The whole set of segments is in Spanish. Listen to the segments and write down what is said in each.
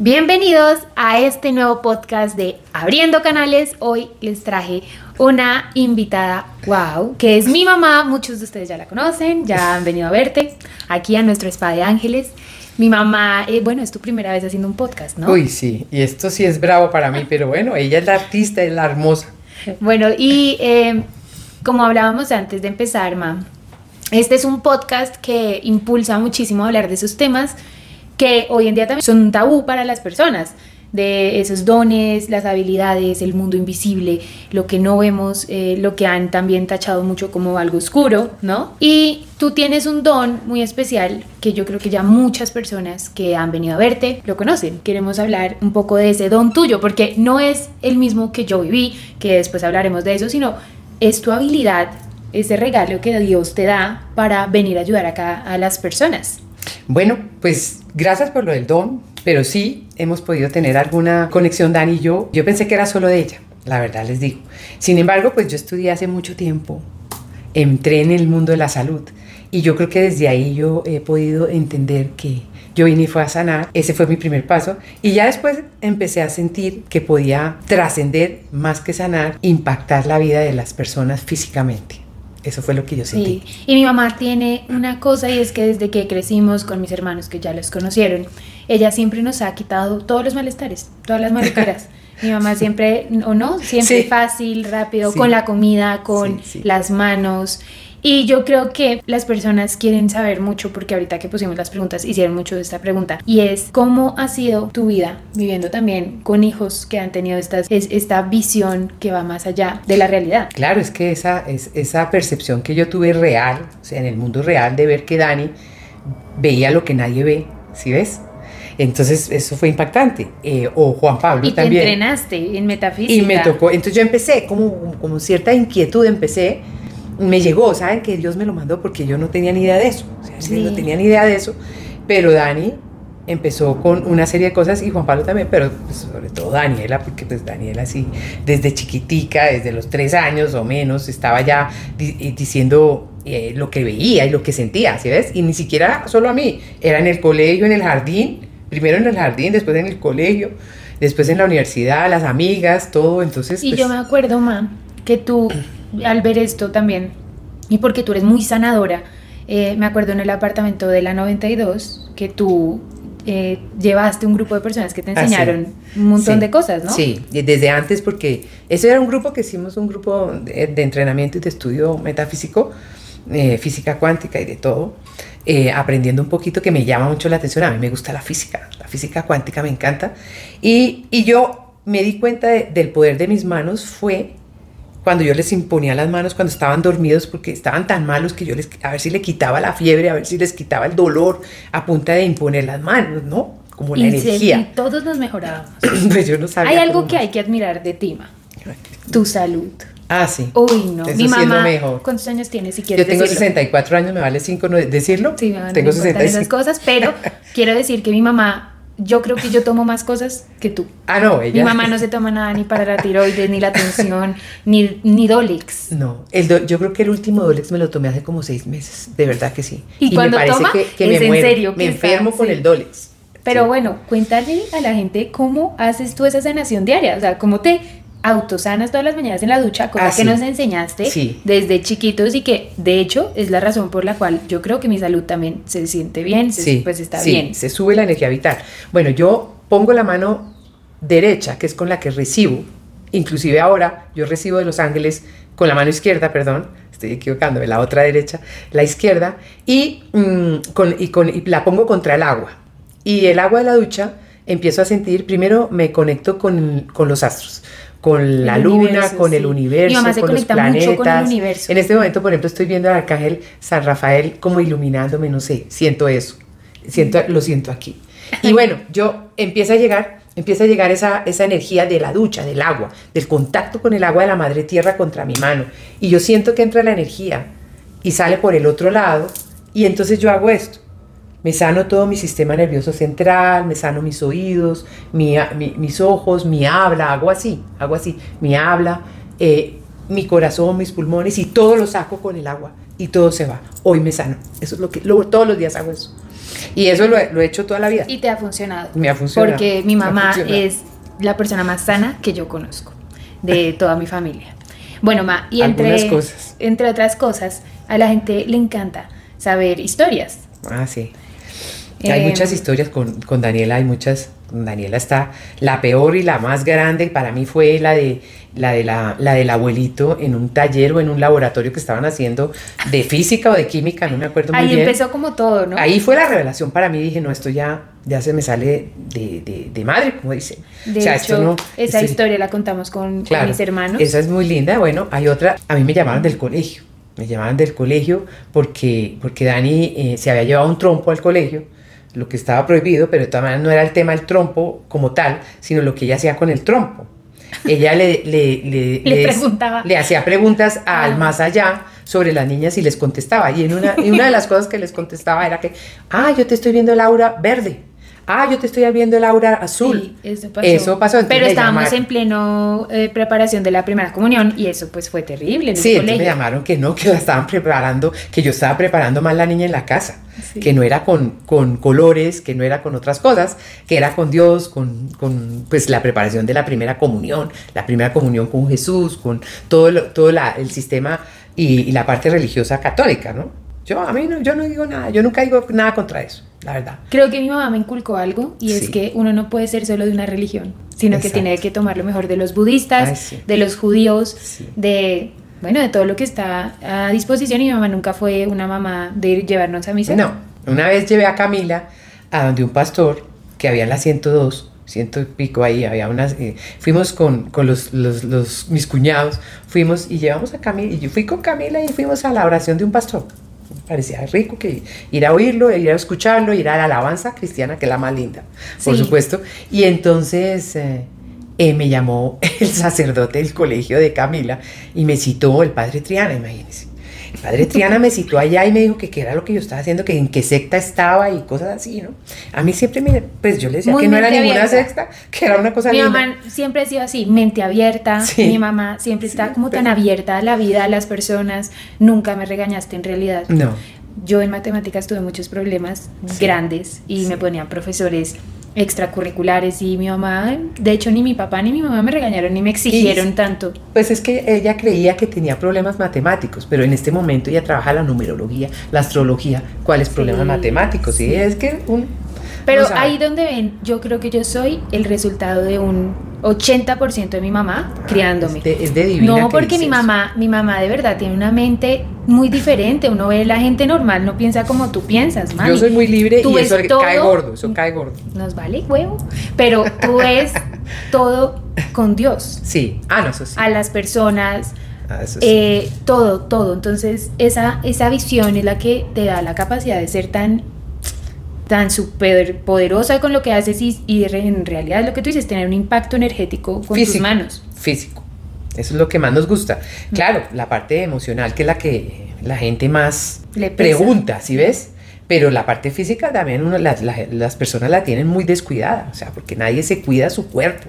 Bienvenidos a este nuevo podcast de Abriendo Canales. Hoy les traje una invitada, wow, que es mi mamá. Muchos de ustedes ya la conocen, ya han venido a verte aquí a nuestro Spa de Ángeles. Mi mamá, eh, bueno, es tu primera vez haciendo un podcast, ¿no? Uy, sí, y esto sí es bravo para mí, pero bueno, ella es la artista, es la hermosa. Bueno, y eh, como hablábamos antes de empezar, ma, este es un podcast que impulsa muchísimo a hablar de esos temas que hoy en día también son un tabú para las personas de esos dones, las habilidades, el mundo invisible, lo que no vemos, eh, lo que han también tachado mucho como algo oscuro, ¿no? Y tú tienes un don muy especial que yo creo que ya muchas personas que han venido a verte lo conocen. Queremos hablar un poco de ese don tuyo, porque no es el mismo que yo viví, que después hablaremos de eso, sino es tu habilidad, ese regalo que Dios te da para venir a ayudar acá a las personas. Bueno, pues gracias por lo del don, pero sí hemos podido tener alguna conexión Dani y yo. Yo pensé que era solo de ella, la verdad les digo. Sin embargo, pues yo estudié hace mucho tiempo, entré en el mundo de la salud y yo creo que desde ahí yo he podido entender que yo vine y fue a sanar, ese fue mi primer paso y ya después empecé a sentir que podía trascender más que sanar, impactar la vida de las personas físicamente. Eso fue lo que yo sentí. Sí. Y mi mamá tiene una cosa y es que desde que crecimos con mis hermanos que ya los conocieron, ella siempre nos ha quitado todos los malestares, todas las mariqueras. mi mamá siempre, o no, siempre Sí. fácil, rápido, Sí. con la comida, con sí. las manos. Y yo creo que las personas quieren saber mucho, porque ahorita que pusimos las preguntas, hicieron mucho de esta pregunta, y es cómo ha sido tu vida viviendo también con hijos que han tenido estas, es- esta visión que va más allá de la realidad. Claro, es que esa, es, esa percepción que yo tuve real, o sea, en el mundo real, de ver que Dani veía lo que nadie ve, ¿sí ves? Entonces eso fue impactante. Eh, o Juan Pablo Y te también. entrenaste en metafísica. Y me tocó, entonces yo empecé, como, como cierta inquietud, empecé, me llegó, ¿saben? Que Dios me lo mandó porque yo no tenía ni idea de eso, o sea, Sí. no tenía ni idea de eso, pero Dani empezó con una serie de cosas y Juan Pablo también, pero pues, sobre todo Daniela, porque pues Daniela sí, desde chiquitica, desde los tres años o menos, estaba ya di- eh, diciendo eh, lo que veía y lo que sentía, ¿sí ves? Y ni siquiera solo a mí, era en el colegio, en el jardín, primero en el jardín, después en el colegio, después en la universidad, las amigas, todo, entonces... Y pues, yo me acuerdo, ma, que tú, al ver esto también, y porque tú eres muy sanadora, eh, me acuerdo en el apartamento de la 92 que tú eh, llevaste un grupo de personas que te Ah, sí. enseñaron un montón Sí, de cosas, ¿no? Sí, desde antes porque ese era un grupo que hicimos, un grupo de, de entrenamiento y de estudio metafísico, eh, física cuántica y de todo, eh, aprendiendo un poquito que me llama mucho la atención, a mí me gusta la física, la física cuántica me encanta, y, y yo me di cuenta de- del poder de mis manos fue cuando yo les imponía las manos cuando estaban dormidos porque estaban tan malos que yo les a ver si le quitaba la fiebre, a ver si les quitaba el dolor a punta de imponer las manos, ¿no? Como la y, energía. y todos nos mejorábamos. pues yo no sabía. Hay algo que más. hay que admirar de ti, ma, tu salud. Ah, sí. Uy, no. Eso Mi sí es lo mamá, mejor. ¿cuántos años tienes si Yo quieres tengo decirlo? 64 años, me vale 5 decirlo. Sí, me van tengo importar esas 65. cosas, pero quiero decir que mi mamá, yo creo que yo tomo más cosas que tú. Ah, no, ella. Mi mamá no se toma nada ni para la tiroides, ni la tensión, ni, ni Dolex. No, el do- yo creo que el último Dolex me lo tomé hace como 6 meses, de verdad que sí. ¿Y cuando me parece toma? que, que ¿Es me en muero. serio me está? enfermo con Sí. el Dolex. Pero Sí. bueno, cuéntale a la gente cómo haces tú esa sanación diaria, o sea, cómo te autosanas todas las mañanas en la ducha, cosa Ah, que sí. nos enseñaste Sí. desde chiquitos y que de hecho es la razón por la cual yo creo que mi salud también se siente bien, se- Sí, pues está bien. se sube la energía vital. Bueno, yo pongo la mano derecha, que es con la que recibo, inclusive ahora yo recibo de los ángeles con la mano izquierda, perdón, estoy equivocándome, la otra derecha, la izquierda, y, mm, con, y, con- y la pongo contra el agua. Y el agua de la ducha empiezo a sentir, primero me conecto con, con los astros, con la El luna, universo, con el universo, mamá se con los mucho planetas. con el universo. En este momento, por ejemplo, estoy viendo al arcángel San Rafael como iluminándome, no sé, siento eso, siento, lo siento aquí. Y bueno, yo empieza a llegar, empieza a llegar esa, esa energía de la ducha, del agua, del contacto con el agua de la madre tierra contra mi mano. Y yo siento que entra la energía y sale por el otro lado. Y entonces yo hago esto. Me sano todo mi sistema nervioso central, me sano mis oídos, mi- mi- mis ojos, mi habla, hago así, hago así, mi habla, eh, mi corazón, mis pulmones y todo lo saco con el agua y todo se va. Hoy me sano. Eso es lo que lo- todos los días hago eso. Y eso lo, he- lo he hecho toda la vida. Y te ha funcionado. Me ha funcionado. Porque mi mamá es la persona más sana que yo conozco de toda mi familia. Bueno, Ma, y entre, cosas. entre otras cosas, a la gente le encanta saber historias. Ah, sí. Hay Eh, muchas historias con, con Daniela, hay muchas. con Daniela está la peor y la más grande para mí fue la de la de la, la del abuelito en un taller o en un laboratorio que estaban haciendo de física o de química, no me acuerdo muy Ahí bien. empezó como todo, ¿no? Ahí fue la revelación para mí, dije, no, esto ya, ya se me sale de, de- de madre, como dicen. De o sea, hecho, esto no... esa esto- historia la contamos con, con Claro, mis hermanos. Esa es muy linda. Bueno, hay otra. A mí me llamaron del colegio. Me llamaban del colegio porque, porque Dani eh, se había llevado un trompo al colegio, lo que estaba prohibido, pero de todas maneras no era el tema del trompo como tal, sino lo que ella hacía con el trompo. Ella le, le, le, Le les- preguntaba. le hacía preguntas al Ah. más allá sobre las niñas y les contestaba. Y en una, y una de las cosas que les contestaba era que, ah, yo te estoy viendo el aura verde. Ah, yo te estoy viendo el aura azul. Sí, eso pasó. Eso pasó. Pero estábamos llamaron. en pleno eh, preparación de la primera comunión y eso pues fue terrible en Sí, el entonces me llamaron que no, que la estaban preparando, que yo estaba preparando mal la niña en la casa, Sí. que no era con, con colores, que no era con otras cosas, que era con Dios, con, con, pues la preparación de la primera comunión, la primera comunión con Jesús, con todo, lo- todo la- el sistema y, y la parte religiosa católica, ¿no? Yo a mí no, yo no digo nada, yo nunca digo nada contra eso, la verdad. Creo que mi mamá me inculcó algo y es Sí. que uno no puede ser solo de una religión, sino que Exacto. tiene que tomar lo mejor de los budistas, Ay, sí. de los judíos, Sí. de bueno, de todo lo que está a disposición y mi mamá nunca fue una mamá de llevarnos a misa. No, una vez llevé a Camila a donde un pastor que había en la 102, ciento y pico ahí, había unas, eh, fuimos con, con los, los, los- mis cuñados, fuimos y llevamos a Camila, y yo fui con Camila y fuimos a la oración de un pastor. Parecía rico que ir a oírlo, ir a escucharlo, ir a la alabanza cristiana, que es la más linda, por Sí. supuesto. Y entonces eh, eh, me llamó el sacerdote del colegio de Camila y me citó el padre Triana, imagínense. El padre Triana me citó allá y me dijo que qué era lo que yo estaba haciendo, que en qué secta estaba y cosas así, ¿no? A mí siempre me, pues yo le decía Muy que no era ninguna abierta. secta, que era una cosa Mi linda. mamá siempre ha sido así, mente abierta. Sí. Mi mamá siempre está como tan abierta a la vida, a las personas. Nunca me regañaste en realidad. No, Yo en matemáticas tuve muchos problemas grandes y me ponían profesores extracurriculares y mi mamá, de hecho ni mi papá ni mi mamá me regañaron ni me exigieron Y- tanto. pues es que ella creía que tenía problemas matemáticos, pero en este momento ella trabaja la numerología, la astrología, ¿cuáles problemas matemáticos? Y es que un... Pero no ahí donde ven, yo creo que yo soy el resultado de un 80% de mi mamá criándome. Es de, es de divina No, que porque mi eso. mamá, mi mamá de verdad tiene una mente muy diferente. Uno ve la gente normal, no piensa como tú piensas, mami. Yo soy muy libre Tú y eso todo- cae gordo, eso cae gordo. Nos vale huevo. Pero tú ves todo con Dios. Sí, ah, no, eso sí. A las personas, Ah, sí. eh, todo, todo. Entonces, esa, esa visión es la que te da la capacidad de ser tan tan súper poderosa con lo que haces y, y en realidad lo que tú dices, tener un impacto energético con tus manos. Físico. Eso es lo que más nos gusta. Claro, la parte emocional, que es la que la gente más Le pregunta, ¿sí ves? Pero la parte física también uno, la- la- las personas la tienen muy descuidada, o sea, porque nadie se cuida su cuerpo.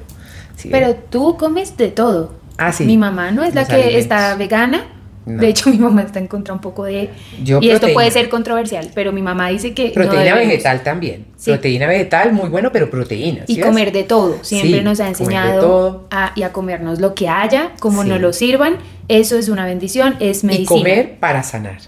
¿sí Pero ves? tú comes de todo. Ah, sí. Mi mamá no es la que alimentos. está vegana. No. De hecho, mi mamá está en contra un poco de... Yo y esto puede ser controversial, pero mi mamá dice que... Proteína vegetal también. Sí. Proteína vegetal, muy bueno, pero proteína. Y comer de todo. Siempre Sí, nos ha enseñado a, y a comernos lo que haya, como nos lo sirvan. Eso es una bendición, es medicina. Y comer para sanar.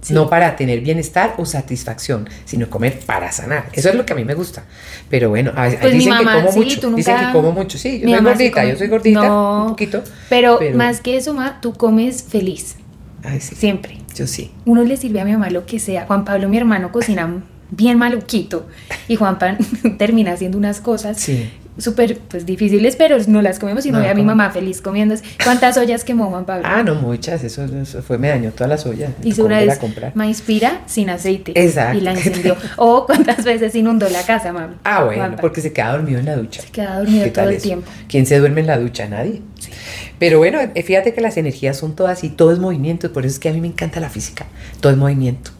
Sí. No para tener bienestar o satisfacción, sino comer para sanar. Eso es lo que a mí me gusta. Pero bueno, a veces Pues dicen mamá, que como sí, mucho. Dicen que como mucho. Sí, yo soy sí gordita, come- yo soy gordita, No, un poquito. Pero, más que eso, ma, tú comes feliz. Ay, sí, Siempre. yo sí. Uno le sirve a mi mamá lo que sea. Juan Pablo, mi hermano, cocina bien maluquito. Y Juan Pan termina haciendo unas cosas Sí. súper pues, difíciles, pero no las comemos y no ve a mi mamá feliz comiendo. ¿Cuántas ollas quemó Juan Pablo? Ah, no, muchas. Eso, eso fue, me dañó todas las ollas. Hizo una vez a comprar. maíz pira sin aceite. Exacto. Y la encendió. O cuántas veces inundó la casa, mami. Ah, bueno, porque se queda dormido en la ducha. Se queda dormido ¿Qué todo el tiempo. ¿Quién se duerme en la ducha? Nadie. Pero bueno, eh, fíjate que las energías son todas y todo es movimiento. Por eso es que a mí me encanta la física. Todo es movimiento.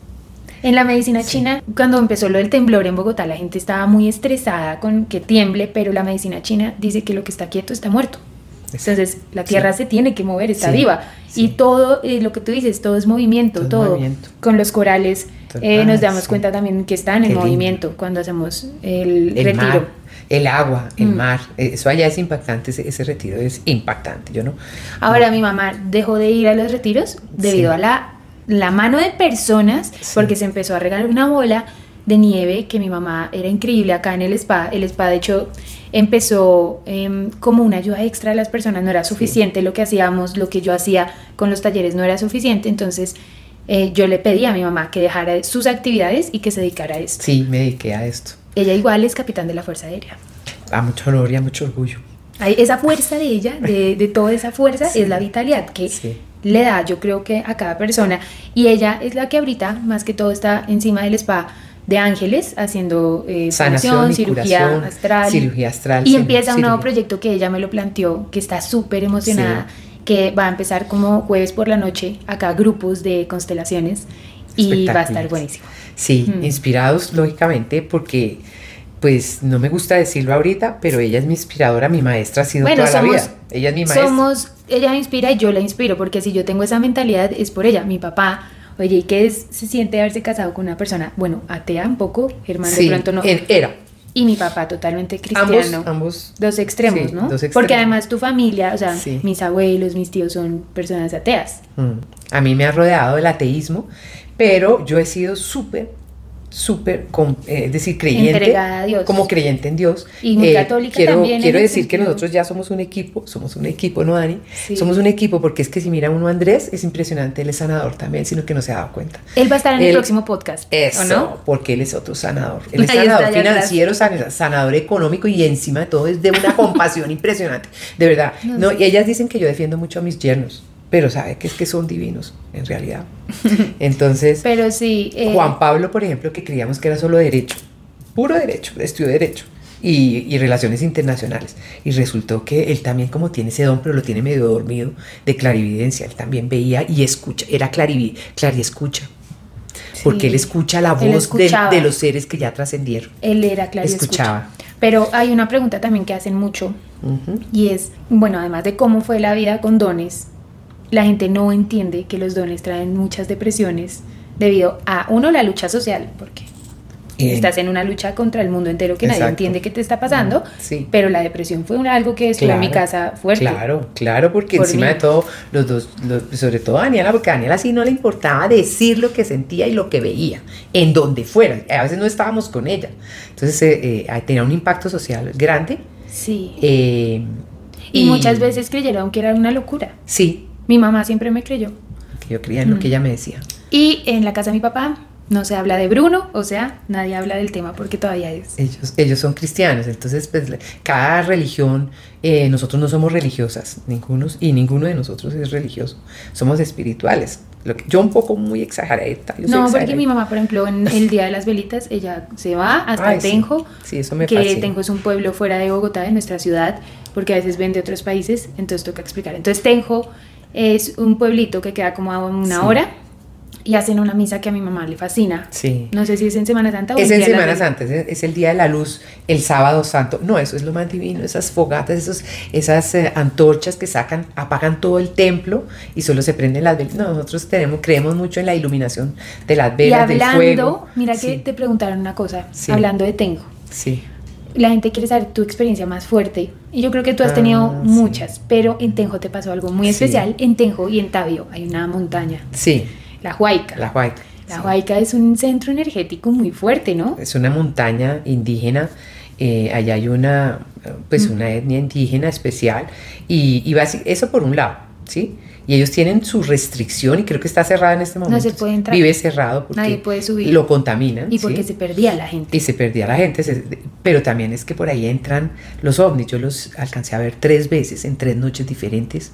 En la medicina china, cuando empezó lo del temblor en Bogotá, la gente estaba muy estresada con que tiemble, pero la medicina china dice que lo que está quieto está muerto. Entonces, la tierra se tiene que mover, está Sí, viva. Y todo, eh, lo que tú dices, todo es movimiento, Todo es todo. movimiento. Con los corales eh, nos damos cuenta también que están Qué en lindo. movimiento cuando hacemos el, El retiro. mar, el agua, el Mm. mar. eh, Eso allá es impactante, ese, ese retiro es impactante. Yo no. Ahora mi mamá dejó de ir a los retiros debido a la, la mano de personas, porque se empezó a regalar una bola de nieve que mi mamá era increíble acá en el spa. El spa, de hecho, empezó em, como una ayuda extra a las personas, no era suficiente lo que hacíamos, lo que yo hacía con los talleres no era suficiente, entonces eh, yo le pedí a mi mamá que dejara sus actividades y que se dedicara a esto. Sí, me dediqué a esto. Ella igual es capitán de la Fuerza Aérea. A mucho honor y a mucho orgullo. Hay esa fuerza de ella, de, de toda esa fuerza, Sí. es la vitalidad que Sí. le da, yo creo que a cada persona. Y ella es la que ahorita, más que todo, está encima del spa de ángeles, haciendo eh, Sanación cirugía astral. cirugía astral, Y empieza un nuevo proyecto que ella me lo planteó, que está súper emocionada, que va a empezar como jueves por la noche, acá grupos de constelaciones, y va a estar buenísimo. Sí, Mm. inspirados lógicamente porque pues no me gusta decirlo ahorita, pero ella es mi inspiradora, mi maestra ha sido Bueno, toda somos- la vida. Ella es mi maestra. Somos, ella me inspira y yo la inspiro, porque si yo tengo esa mentalidad es por ella. Mi papá, oye, ¿y qué es, se siente haberse casado con una persona? Bueno, atea un poco, Germán sí, de pronto no. era. Y mi papá totalmente Ambos, cristiano. ambos. Dos extremos, Sí, ¿no? dos extremos. Porque además tu familia, o sea, Sí. mis abuelos, mis tíos son personas ateas. Mm. A mí me ha rodeado el ateísmo, pero yo he sido súper, súper, eh, es decir, creyente. Entregada a Dios. Como creyente en Dios. Eh, Y muy católica quiero, también Quiero decir que nosotros ya somos un equipo, somos un equipo, ¿no, Dani? Sí. Somos un equipo porque es que si mira uno a Andrés, es impresionante, él es sanador también, sino que no se ha dado cuenta. Él va a estar en el próximo podcast, Eso, ¿o no? porque él es otro sanador. Él es Ahí sanador financiero, san- sanador económico y encima de todo es de una compasión impresionante. De verdad. No y ellas dicen que yo defiendo mucho a mis yernos, pero sabe que es que son divinos, en realidad. Entonces, Pero sí. eh, Juan Pablo, por ejemplo, que creíamos que era solo derecho, puro derecho, estudió derecho. Y, y relaciones internacionales. Y resultó que él también como tiene ese don, pero lo tiene medio dormido, de clarividencia. Él también veía y escucha, era clarivi, clariescucha. Porque Sí. él escucha la Él voz de, los seres que ya trascendieron. Él era claro. Escuchaba. Pero hay una pregunta también que hacen mucho y es, bueno, además de cómo fue la vida con dones, la gente no entiende que los dones traen muchas depresiones debido a, uno, la lucha social, porque Y- estás en una lucha contra el mundo entero que nadie entiende qué te está pasando, Sí. pero la depresión fue algo que estuvo en mi casa fuerte. Claro, claro, porque Por encima mí. de todo, los dos, los- sobre todo a Daniela, porque a Daniela sí no le importaba decir lo que sentía y lo que veía, en donde fuera. A veces no estábamos con ella. Entonces eh, eh, tenía un impacto social grande. Sí. eh, y, muchas veces creyeron que era una locura. Sí, Mi mamá siempre me creyó. yo creía en lo Mm. que ella me decía. Y en la casa de mi papá no se habla de Bruno, o sea, nadie habla del tema porque todavía es. Ellos, ellos son cristianos, entonces pues cada religión, eh, nosotros no somos religiosas, ninguno, y ninguno de nosotros es religioso, somos espirituales. Lo que, yo un poco muy soy No, porque mi mamá, por ejemplo, en el día de las velitas, ella se va hasta Ay, sí. Tenjo, Sí, eso me que fascina. Tenjo es un pueblo fuera de Bogotá, de nuestra ciudad, porque a veces ven de otros países, entonces toca explicar. Entonces Tenjo es un pueblito que queda como a una Sí. hora y hacen una misa que a mi mamá le fascina. Sí. No sé si es en Semana Santa o Es el en Semana. Santa, es, el Día de la Luz, el sábado santo. No, eso es lo más divino, esas fogatas, esos, esas eh, antorchas que sacan, apagan todo el templo y solo se prenden las velas. No, nosotros tenemos, creemos mucho en la iluminación de las Y velas, del hablando, fuego. mira que Sí, te preguntaron una cosa, Sí. hablando de Tenjo. sí. La gente quiere saber tu experiencia más fuerte. Y yo creo que tú has Ah, tenido sí. muchas, pero en Tenjo te pasó algo muy Sí. especial. En Tenjo y en Tabio hay una montaña, Sí, la Huayca. la Huayca. La sí. Huayca es un centro energético muy fuerte, ¿no? Es una montaña indígena, eh, allá hay una, pues Mm. una etnia indígena especial y, y eso por un lado, ¿sí? Y ellos tienen su restricción y creo que está cerrada en este momento. se puede entrar. Vive cerrado porque Nadie puede subir. lo contaminan. Y porque ¿sí? se perdía la gente. Y se perdía la gente, se- pero también es que por ahí entran los ovnis. Yo los alcancé a ver tres veces en tres noches diferentes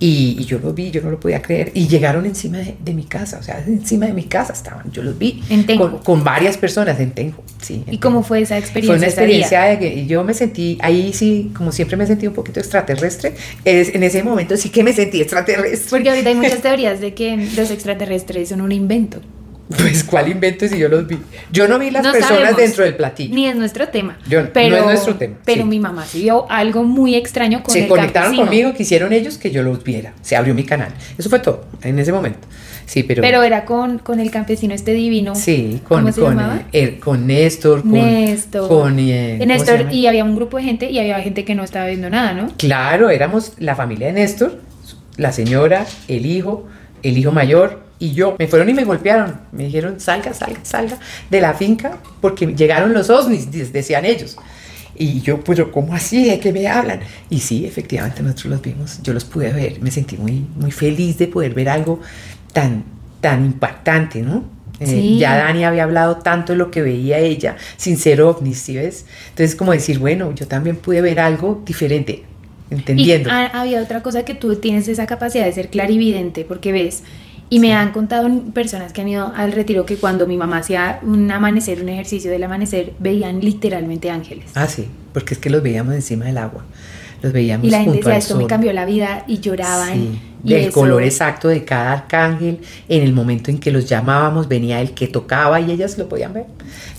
y, y yo los vi, yo no lo podía creer. Y llegaron encima de, de mi casa, o sea, encima de mi casa estaban, yo los vi. En Tenjo. Con, con varias personas en Tenjo, sí. ¿Y cómo fue esa experiencia? Fue una experiencia de que yo me sentí, ahí sí, como siempre me sentí un poquito extraterrestre. Es, en ese momento sí que me sentí extraterrestre. Porque ahorita hay muchas teorías de que los extraterrestres son un invento. Pues, ¿cuál invento si yo los vi? Yo no vi las No personas sabemos. dentro del platillo. Ni es nuestro tema. Yo- no pero, es nuestro tema, Pero sí. mi mamá sí vio algo muy extraño con se el conectaron campesino. conmigo, quisieron ellos que yo los viera. Se abrió mi canal. Eso fue todo en ese momento. Sí, pero. Pero era con, con el campesino este divino. sí, con, ¿Cómo se con, llamaba? eh, con Néstor, con. Néstor. Con, eh, ¿cómo se Néstor, y había un grupo de gente y había gente que no estaba viendo nada, ¿no? Claro, éramos la familia de Néstor, la señora, el hijo, el hijo mayor y yo. Me fueron y me golpearon. Me dijeron, salga, salga, salga de la finca porque llegaron los ovnis, de- decían ellos. Y yo, pero ¿cómo así? ¿De qué me hablan? Y sí, efectivamente nosotros los vimos, yo los pude ver, me sentí muy, muy feliz de poder ver algo tan, tan impactante, ¿no? Eh, Sí. Ya Dani había hablado tanto de lo que veía ella sin ser ovnis, ¿sí ves? Entonces como decir, bueno, yo también pude ver algo diferente, entendiendo. Y ah, había otra cosa que tú tienes esa capacidad de ser clarividente, porque ves, y me han contado personas que han ido al retiro que cuando mi mamá hacía un amanecer, un ejercicio del amanecer, veían literalmente ángeles. Ah, sí, porque es que los veíamos encima del agua. Los veíamos y la gente decía, esto me cambió la vida y lloraban. Sí, y del eso- color exacto de cada arcángel, en el momento en que los llamábamos, venía el que tocaba y ellas lo podían ver.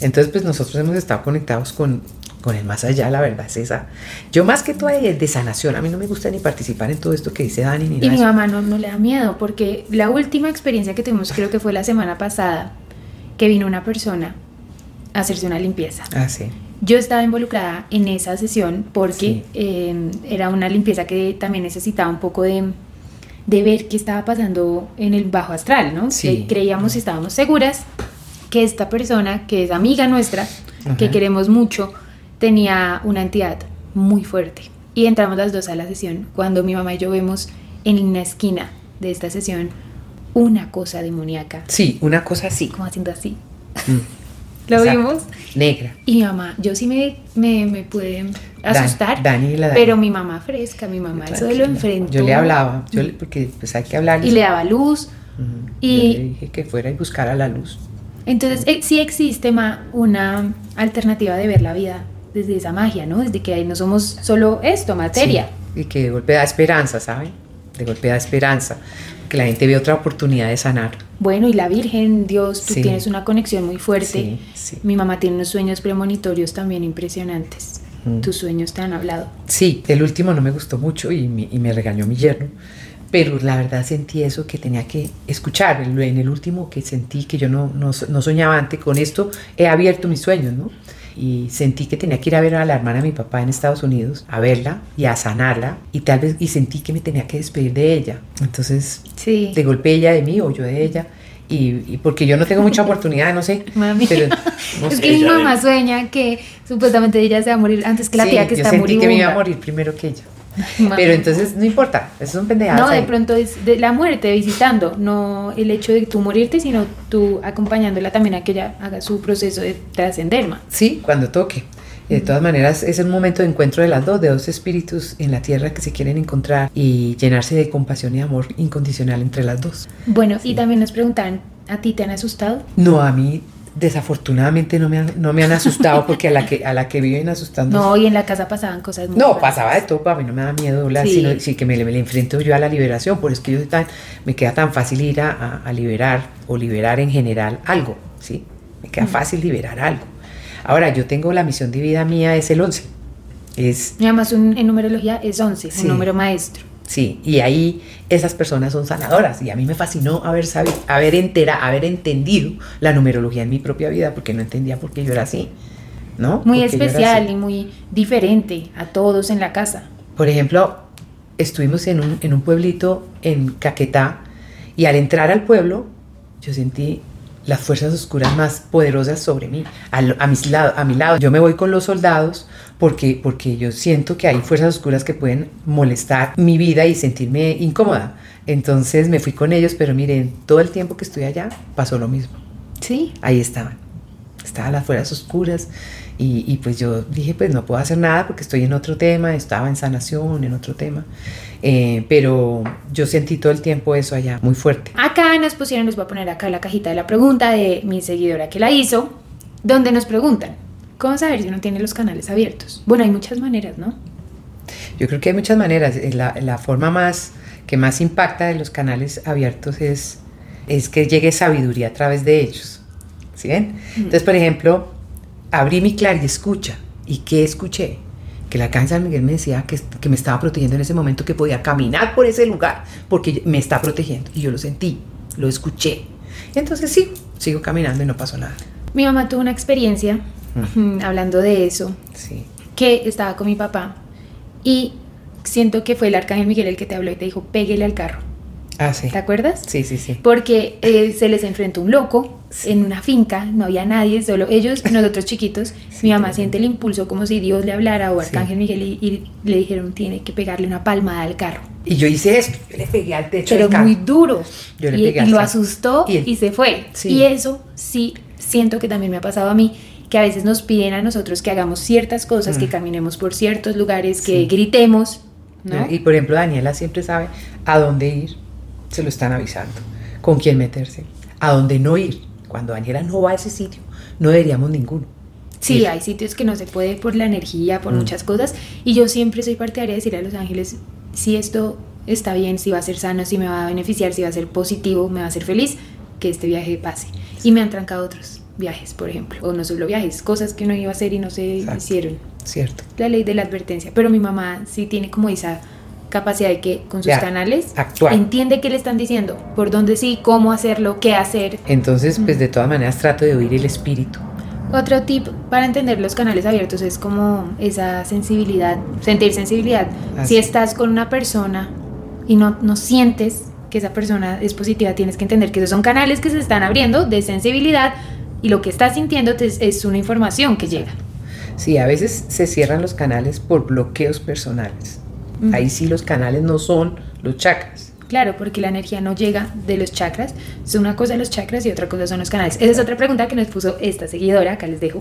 Entonces, pues nosotros hemos estado conectados con, con el más allá, la verdad es esa. Yo más que todo el de sanación, a mí no me gusta ni participar en todo esto que dice Dani ni Y nada. mi de mamá no, no le da miedo, porque la última experiencia que tuvimos, creo que fue la semana pasada, que vino una persona a hacerse una limpieza. Ah, sí. Yo estaba involucrada en esa sesión porque Sí. eh, era una limpieza que también necesitaba un poco de, de ver qué estaba pasando en el bajo astral, ¿no? Sí. Creíamos y estábamos seguras que esta persona, que es amiga nuestra, que queremos mucho, tenía una entidad muy fuerte. Y entramos las dos a la sesión cuando mi mamá y yo vemos en una esquina de esta sesión una cosa demoníaca, Sí, una cosa así. como haciendo así. Mm, ¿Lo exacto. vimos? Negra. Y mi mamá, yo sí me, me, me pude asustar, Dani y la Dani. pero mi mamá fresca, mi mamá eso de lo enfrentó. Yo le hablaba, yo le- porque pues hay que hablar. Y le daba luz. y- Yo le dije que fuera y buscara la luz. Entonces, eh, sí existe ma, una alternativa de ver la vida desde esa magia, ¿no? Desde que no somos solo esto, materia. Sí, y que de golpe da esperanza, ¿saben? De golpe da esperanza. Que la gente ve otra oportunidad de sanar. Bueno, y la Virgen, Dios, tú Sí. tienes una conexión muy fuerte. Sí, sí. Mi mamá tiene unos sueños premonitorios también impresionantes. Mm. Tus sueños te han hablado. Sí, el último no me gustó mucho y me, y me regañó mi yerno. Pero la verdad sentí eso que tenía que escuchar. En el último que sentí que yo no, no, no soñaba antes, con esto he abierto mis sueños, ¿no? Y sentí que tenía que ir a ver a la hermana de mi papá en Estados Unidos, a verla y a sanarla. Y tal vez, y sentí que me tenía que despedir de ella. Entonces, Sí. de golpe ella de mí o yo de ella. Y, y porque yo no tengo mucha oportunidad, no sé. Mami. Pero, no es sé, que mi mamá sueña que supuestamente ella se va a morir antes que la Sí, tía que yo está sentí moribunda. que me iba a morir primero que ella. Pero entonces no importa, eso son pendejadas. No, de ahí. pronto es de la muerte visitando, no el hecho de tú morirte, sino tú acompañándola también a que ella haga su proceso de trascender más. Sí, cuando toque. Y de todas maneras, es el momento de encuentro de las dos, de dos espíritus en la tierra que se quieren encontrar y llenarse de compasión y amor incondicional entre las dos. Bueno, y también nos preguntan, ¿a ti te han asustado? No, a mí desafortunadamente no me han, no me han asustado porque a la que, a la que viven asustando. No, y en la casa pasaban cosas muy No, raras. pasaba de todo, a mí no me da miedo, la, Sí. sino sí que me, me le enfrento yo a la liberación, por eso es que yo tan, me queda tan fácil ir a, a- a liberar o liberar en general algo, ¿sí? Me queda fácil liberar algo. Ahora, yo tengo la misión de vida mía, es el 11, es, Y además un- en numerología es 11, Sí. un número maestro. Sí, y ahí esas personas son sanadoras, y a mí me fascinó haber sabido, haber entera, haber entendido la numerología en mi propia vida, porque no entendía por qué yo era así, ¿no? Muy especial y muy diferente a todos en la casa. Por ejemplo, estuvimos en un, en un pueblito en Caquetá y al entrar al pueblo yo sentí las fuerzas oscuras más poderosas sobre mí, a, mis lado, a mi lado. Yo me voy con los soldados porque, porque yo siento que hay fuerzas oscuras que pueden molestar mi vida y sentirme incómoda. Entonces me fui con ellos, pero miren, todo el tiempo que estuve allá pasó lo mismo Sí. ahí estaban. Estaban las fuerzas oscuras y, y pues yo dije, pues no puedo hacer nada porque estoy en otro tema, estaba en sanación, en otro tema. Eh, pero yo sentí todo el tiempo eso allá, muy fuerte. Acá nos pusieron, les voy a poner acá la cajita de la pregunta de mi seguidora que la hizo, donde nos preguntan, ¿cómo saber si uno tiene los canales abiertos? Bueno, hay muchas maneras, ¿no? Yo creo que hay muchas maneras. Eh, La, la forma más que más impacta de los canales abiertos es es que llegue sabiduría a través de ellos. ¿Sí ven? Entonces, por ejemplo, abrí mi clar y escucha. ¿Y qué escuché? Que la Arcángel San Miguel me decía que, que me estaba protegiendo en ese momento, que podía caminar por ese lugar, porque me está protegiendo. Y yo lo sentí, lo escuché. Y entonces sí, sigo caminando y no pasó nada. Mi mamá tuvo una experiencia, mm, hablando de eso, Sí. que estaba con mi papá y siento que fue el arcángel Miguel el que te habló y te dijo, péguele al carro. Ah, sí. ¿Te acuerdas? Sí, sí, sí. Porque eh, se les enfrentó un loco en una finca, no había nadie, solo ellos y nosotros chiquitos. Sí, Mi mamá siente el impulso como si Dios le hablara o. Arcángel Miguel y, y le dijeron tiene que pegarle una palmada al carro. Y yo hice esto, yo le pegué al techo Pero del carro. muy duro. Yo le y, pegué y lo asustó Y se fue. Sí. Y eso sí siento que también me ha pasado a mí, que a veces nos piden a nosotros que hagamos ciertas cosas, que Mm. caminemos por ciertos lugares, que gritemos, ¿no? Y por ejemplo, Daniela siempre sabe a dónde ir, se lo están avisando, con quién meterse, a dónde no ir. Cuando Daniela no va a ese sitio, no deberíamos ninguno. Sí, ir. hay sitios que no se puede por la energía, por Mm. muchas cosas. Y yo siempre soy partidaria de decirle a los ángeles, si esto está bien, si va a ser sano, si me va a beneficiar, si va a ser positivo, me va a hacer feliz, que este viaje pase. Y me han trancado otros viajes, por ejemplo. O no solo viajes, cosas que uno iba a hacer y no se Exacto. hicieron. ¿Cierto? La ley de la advertencia. Pero mi mamá sí tiene como esa capacidad de que con sus Ya, canales actuar. entiende qué le están diciendo, por dónde sí, cómo hacerlo, qué hacer. Entonces, pues de todas maneras trato de oír el espíritu. Otro tip para entender los canales abiertos es como esa sensibilidad, sentir sensibilidad. Así. Si estás con una persona y no, no sientes que esa persona es positiva, tienes que entender que esos son canales que se están abriendo de sensibilidad y lo que estás sintiendo te- es una información que llega. Sí, a veces se cierran los canales por bloqueos personales. Ahí sí los canales no son los chakras. Claro, porque la energía no llega de los chakras. Es una cosa los chakras y otra cosa son los canales. Esa es otra pregunta que nos puso esta seguidora, acá les dejo.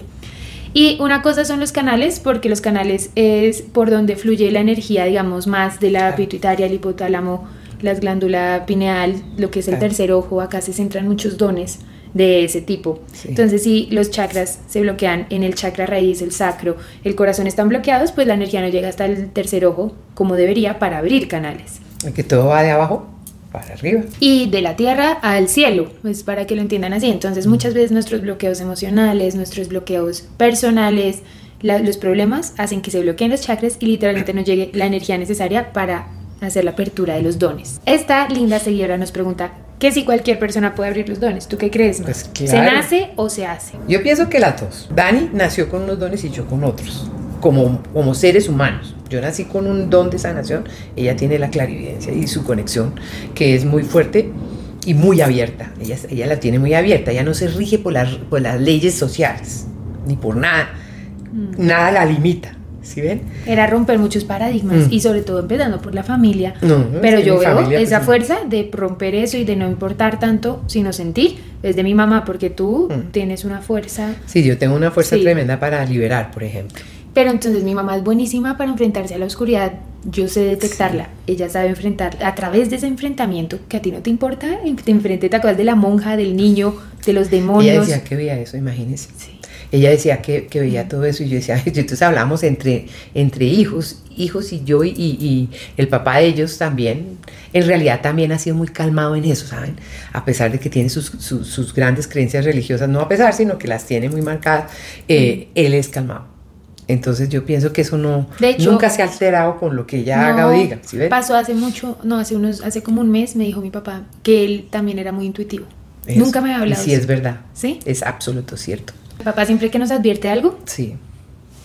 Y una cosa son los canales, porque los canales es por donde fluye la energía, digamos, más de la pituitaria, el hipotálamo, las glándula pineal, lo que es el tercer ojo. Acá se centran muchos dones de ese tipo. Sí. Entonces, si los chakras se bloquean en el chakra raíz, el sacro, el corazón están bloqueados, pues la energía no llega hasta el tercer ojo como debería para abrir canales Que todo va de abajo para arriba. y de la tierra al cielo, pues para que lo entiendan así. Entonces muchas veces nuestros bloqueos emocionales, nuestros bloqueos personales, la- los problemas hacen que se bloqueen los chakras y literalmente no llegue la energía necesaria para hacer la apertura de los dones. Esta linda seguidora nos pregunta que si cualquier persona puede abrir los dones. ¿Tú qué crees? Pues ¿Se claro. nace o se hace? Yo pienso que las dos. Dani nació con unos dones y yo con otros, como, como seres humanos. Yo nací con un don de sanación, ella tiene la clarividencia y su conexión, que es muy fuerte y muy abierta. Ella, ella la tiene muy abierta, ella no se rige por las, por las leyes sociales, ni por nada. Mm. Nada la limita, ¿sí ven? Era romper muchos paradigmas Mm. y sobre todo empezando por la familia. No, Pero yo veo familia, esa pues, fuerza de romper eso y de no importar tanto, sino sentir, desde mi mamá, porque tú Mm. tienes una fuerza. Sí, yo tengo una fuerza Sí. tremenda para liberar, por ejemplo. Pero entonces mi mamá es buenísima para enfrentarse a la oscuridad. Yo sé detectarla. Ella sabe enfrentar a través de ese enfrentamiento que a ti no te importa. Te enfrente, te acuerdas de la monja, del niño, de los Ella demonios. decía que veía eso, imagínense. Sí. Ella decía que, que veía todo eso y yo decía, "Ay, entonces hablamos entre, entre hijos, hijos y yo y, y el papá de ellos también, en realidad también ha sido muy calmado en eso, ¿saben? A pesar de que tiene sus, sus, sus grandes creencias religiosas, no a pesar, sino que las tiene muy marcadas, eh, él es calmado. Entonces yo pienso que eso no, De hecho, nunca se ha alterado con lo que ella haga o No, diga, ¿sí ven? Pasó hace mucho, no, hace unos, hace como un mes me dijo mi papá que él también era muy intuitivo. Eso. Nunca me había hablado. Y sí es verdad, ¿Sí? es absoluto cierto. Papá siempre que nos advierte algo, Sí.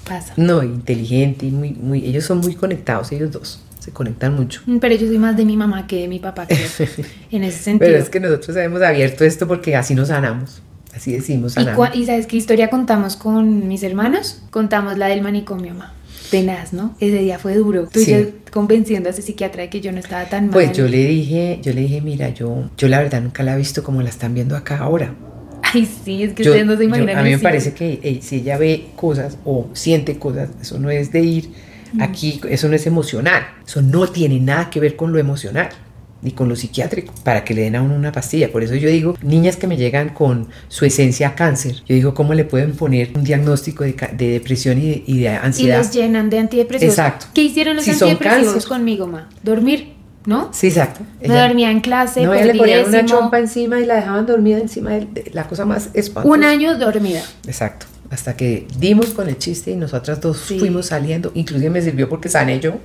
pasa. No, inteligente y muy, muy, ellos son muy conectados, ellos dos, se conectan mucho. Mm, Pero yo soy más de mi mamá que de mi papá, creo, en ese sentido. Pero es que nosotros hemos abierto esto porque así nos sanamos, así decimos ¿Y, sanamos. y sabes qué historia contamos con mis hermanos? Contamos la del manicomio, mamá. Tenaz, ¿no? Ese día fue duro. Tú Sí. ya convenciendo a ese psiquiatra de que yo no estaba tan mal. Pues yo le dije, yo le dije, mira, yo, yo la verdad nunca la he visto como la están viendo acá ahora. Ay, sí, es que Yo- ustedes no se yo- imaginan. a mí me el parece que eh, si ella ve cosas o siente cosas, eso no es de ir aquí, eso no es emocional, eso no tiene nada que ver con lo emocional ni con lo psiquiátrico, para que le den a uno una pastilla. Por eso yo digo, niñas que me llegan con su esencia cáncer, yo digo, ¿cómo le pueden poner un diagnóstico de, de depresión y de, y de Y ansiedad? les llenan de antidepresivos. Exacto. ¿Qué hicieron los Si antidepresivos cáncer. conmigo, ma? Dormir. ¿No? Sí, exacto. Me dormía en clase, No, ella le ponían una chompa encima y la dejaban dormida encima de, de la cosa más espantosa. Un año dormida. Exacto. Hasta que dimos con el chiste y nosotras dos Sí. fuimos saliendo. Inclusive me sirvió porque sané yo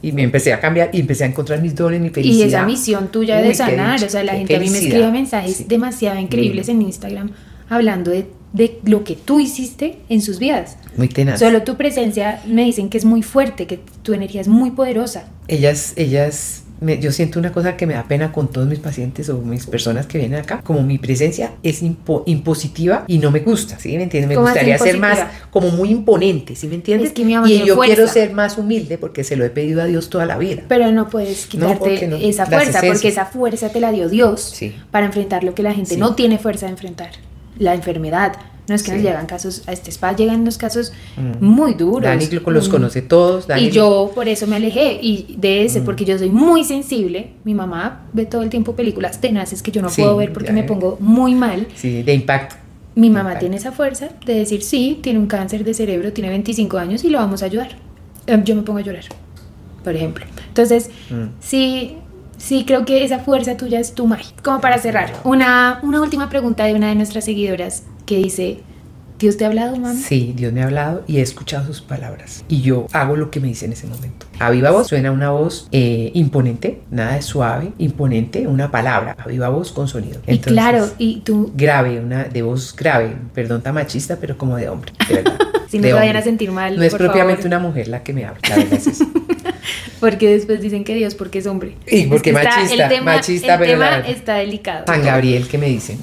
y me empecé a cambiar y empecé a encontrar mis dones, mi felicidad. Y esa misión tuya Uy, de sanar, o sea, la gente a mí me escribe mensajes Sí. demasiado increíbles en Instagram hablando de, de lo que tú hiciste en sus vidas. Muy tenaz. Solo tu presencia me dicen que es muy fuerte, que tu energía es muy poderosa. Ellas, ellas, me- yo siento una cosa que me da pena con todos mis pacientes o mis personas que vienen acá, como mi presencia es impo- impositiva y no me gusta, ¿sí me entiendes? Me ¿Cómo así gustaría ser más como muy imponente, ¿sí me entiendes? Es que mi mamá y yo fuerza. quiero ser más humilde porque se lo he pedido a Dios toda la vida. Pero no puedes quitarte porque no. esa fuerza, porque esa fuerza te la dio Dios Sí. para enfrentar lo que la gente Sí. no tiene fuerza de enfrentar. La enfermedad. No es que nos llegan casos, a este spa llegan unos casos Mm. muy duros. Dani lo- los Mm. conoce todos. Dani Y yo por eso me alejé y de ese, Mm. porque yo soy muy sensible. Mi mamá ve todo el tiempo películas tenaces que yo no Sí, puedo ver porque me pongo muy mal. Sí, de impacto. Mi mamá Impacto. tiene esa fuerza de decir, sí, tiene un cáncer de cerebro, tiene 25 años y lo vamos a ayudar. Eh, Yo me pongo a llorar, por ejemplo. Entonces, sí, sí creo que esa fuerza tuya es tu magia. Como para cerrar, una, una última pregunta de una de nuestras seguidoras que dice, ¿Dios te ha hablado, mami? Sí, Dios me ha hablado y he escuchado sus palabras. Y yo hago lo que me dice en ese momento. A viva voz suena una voz eh, imponente, nada de suave, imponente, una palabra. A viva voz con sonido. y claro, y tú, grave, una de voz grave, perdón, tan machista, pero como de hombre, de verdad. si no se vayan a sentir mal, No es propiamente favor, una mujer la que me habla, la verdad es eso. porque después dicen que Dios porque es hombre. Y porque Es que está- machista, el tema, machista, el pero tema la está delicado. San Gabriel que me dicen.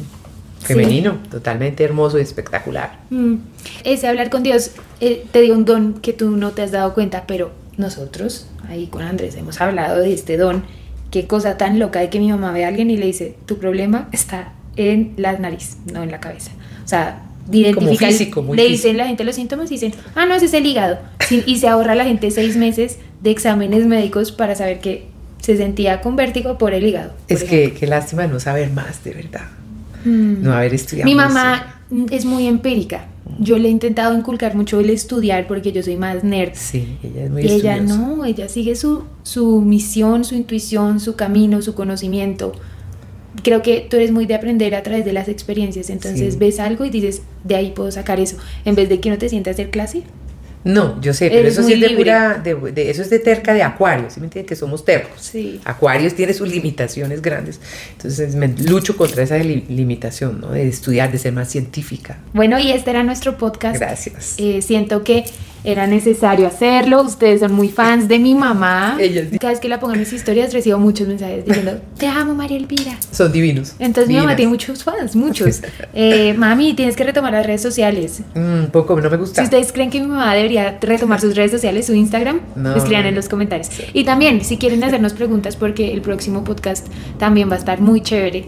Femenino, totalmente hermoso y espectacular. Mm, Ese hablar con Dios eh, te dio un don que tú no te has dado cuenta, pero nosotros, ahí con Andrés, hemos hablado de este don. Qué cosa tan loca de que mi mamá ve a alguien y le dice, tu problema está en la nariz, no en la cabeza. O sea, identifica, físico, muy le dicen la gente los síntomas y dicen, ah, no, ese es el hígado. Sí, y se ahorra la gente seis meses de exámenes médicos para saber que se sentía con vértigo por el hígado. por Es ejemplo. que qué lástima no saber más, de verdad. Mm. No haber estudiado. Mi mamá es muy empírica. Yo le he intentado inculcar mucho el estudiar porque yo soy más nerd. Sí, ella es muy Y ella estudiosa. no, ella sigue su, su misión, su intuición, su camino, su conocimiento. Creo que tú eres muy de aprender a través de las experiencias, entonces Sí. ves algo y dices, de ahí puedo sacar eso, en vez de que no te sientas a hacer clase. No, yo sé, pero eso sí es de pura, de, de- eso es de terca de acuario, ¿sí me entiendes? Que somos tercos. Sí. Acuarios tiene sus limitaciones grandes, entonces me lucho contra esa li- limitación, ¿no? De estudiar, de ser más científica. Bueno, y este era nuestro podcast. Gracias. Eh, siento que era necesario hacerlo. Ustedes son muy fans de mi mamá. Cada vez que la pongo en mis historias recibo muchos mensajes diciendo, te amo María Elvira. Son divinos. Entonces mi mamá tiene muchos fans, muchos. Eh, mami, tienes que retomar las redes sociales. Mm, Un poco, no me gusta. Si ustedes creen que mi mamá debería retomar sus redes sociales, su Instagram, No. escriban en los comentarios. Y también, si quieren hacernos preguntas, porque el próximo podcast también va a estar muy chévere,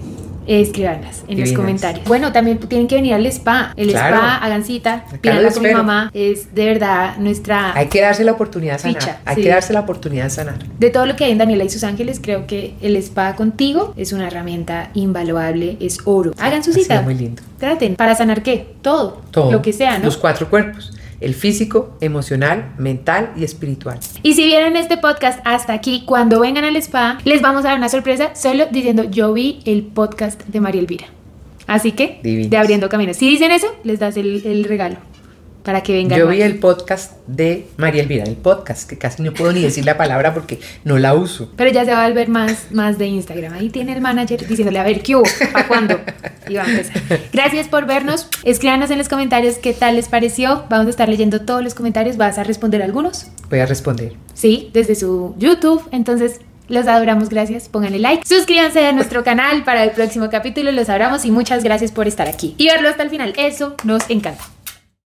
escríbanlas en los comentarios. Bueno, también tienen que venir al spa. El Claro. spa, hagan cita, pídanla con mi mamá. Es de verdad nuestra... Hay que darse la oportunidad de sanar. Ficha, Hay sí. que darse la oportunidad de sanar. De todo lo que hay en Daniela y sus ángeles, creo que el spa contigo es una herramienta invaluable, es oro. Hagan su cita. muy lindo. Traten. ¿Para sanar qué? Todo. Todo. Lo que sea, ¿no? Los cuatro cuerpos. El físico, emocional, mental y espiritual. Y si vieron este podcast hasta aquí, cuando vengan al spa, les vamos a dar una sorpresa solo diciendo yo vi el podcast de María Elvira. Así que, Divinos. de abriendo caminos. Si dicen eso, les das el, el regalo para que vengan. Yo más. vi el podcast de María Elvira, el podcast, que casi no puedo ni decir la palabra porque no la uso. Pero ya se va a volver más, más de Instagram. Ahí tiene el manager diciéndole, a ver, ¿qué hubo? ¿Para cuándo? Y va a empezar. Gracias por vernos. Escríbanos en los comentarios qué tal les pareció. Vamos a estar leyendo todos los comentarios. ¿Vas a responder algunos? Voy a responder. Sí, desde su YouTube. Entonces, los adoramos. Gracias. Pónganle like. Suscríbanse a nuestro canal para el próximo capítulo. Los adoramos y muchas gracias por estar aquí y verlo hasta el final. Eso nos encanta.